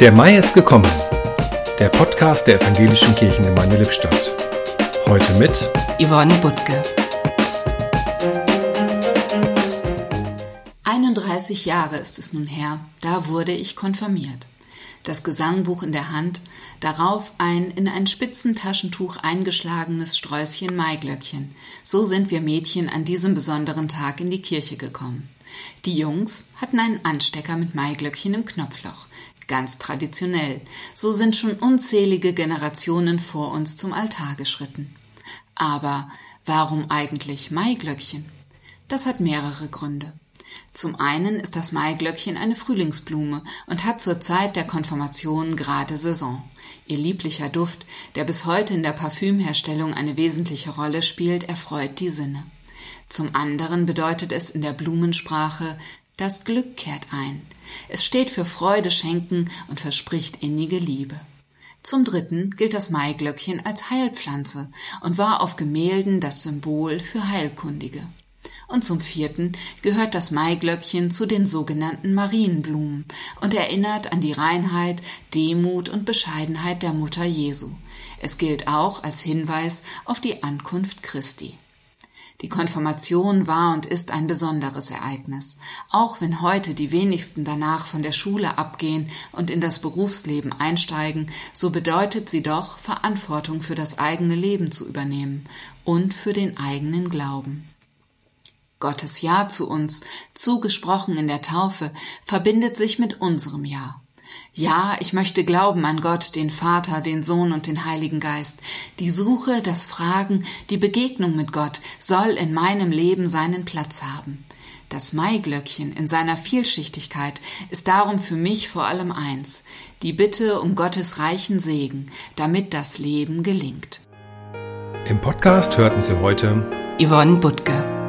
Der Mai ist gekommen. Der Podcast der Evangelischen Kirchengemeinde Lippstadt. Heute mit Yvonne Butke. 31 Jahre ist es nun her, da wurde ich konfirmiert. Das Gesangbuch in der Hand, darauf ein in ein Spitzentaschentuch eingeschlagenes Sträußchen Maiglöckchen. So sind wir Mädchen an diesem besonderen Tag in die Kirche gekommen. Die Jungs hatten einen Anstecker mit Maiglöckchen im Knopfloch. Ganz traditionell. So sind schon unzählige Generationen vor uns zum Altar geschritten. Aber warum eigentlich Maiglöckchen? Das hat mehrere Gründe. Zum einen ist das Maiglöckchen eine Frühlingsblume und hat zur Zeit der Konfirmation gerade Saison. Ihr lieblicher Duft, der bis heute in der Parfümherstellung eine wesentliche Rolle spielt, erfreut die Sinne. Zum anderen bedeutet es in der Blumensprache, das Glück kehrt ein. Es steht für Freude schenken und verspricht innige Liebe. Zum dritten gilt das Maiglöckchen als Heilpflanze und war auf Gemälden das Symbol für Heilkundige. Und zum vierten gehört das Maiglöckchen zu den sogenannten Marienblumen und erinnert an die Reinheit, Demut und Bescheidenheit der Mutter Jesu. Es gilt auch als Hinweis auf die Ankunft Christi. Die Konfirmation war und ist ein besonderes Ereignis. Auch wenn heute die wenigsten danach von der Schule abgehen und in das Berufsleben einsteigen, so bedeutet sie doch, Verantwortung für das eigene Leben zu übernehmen und für den eigenen Glauben. Gottes Ja zu uns, zugesprochen in der Taufe, verbindet sich mit unserem Ja. Ja, ich möchte glauben an Gott, den Vater, den Sohn und den Heiligen Geist. Die Suche, das Fragen, die Begegnung mit Gott soll in meinem Leben seinen Platz haben. Das Maiglöckchen in seiner Vielschichtigkeit ist darum für mich vor allem eins, die Bitte um Gottes reichen Segen, damit das Leben gelingt. Im Podcast hörten Sie heute Yvonne Butke.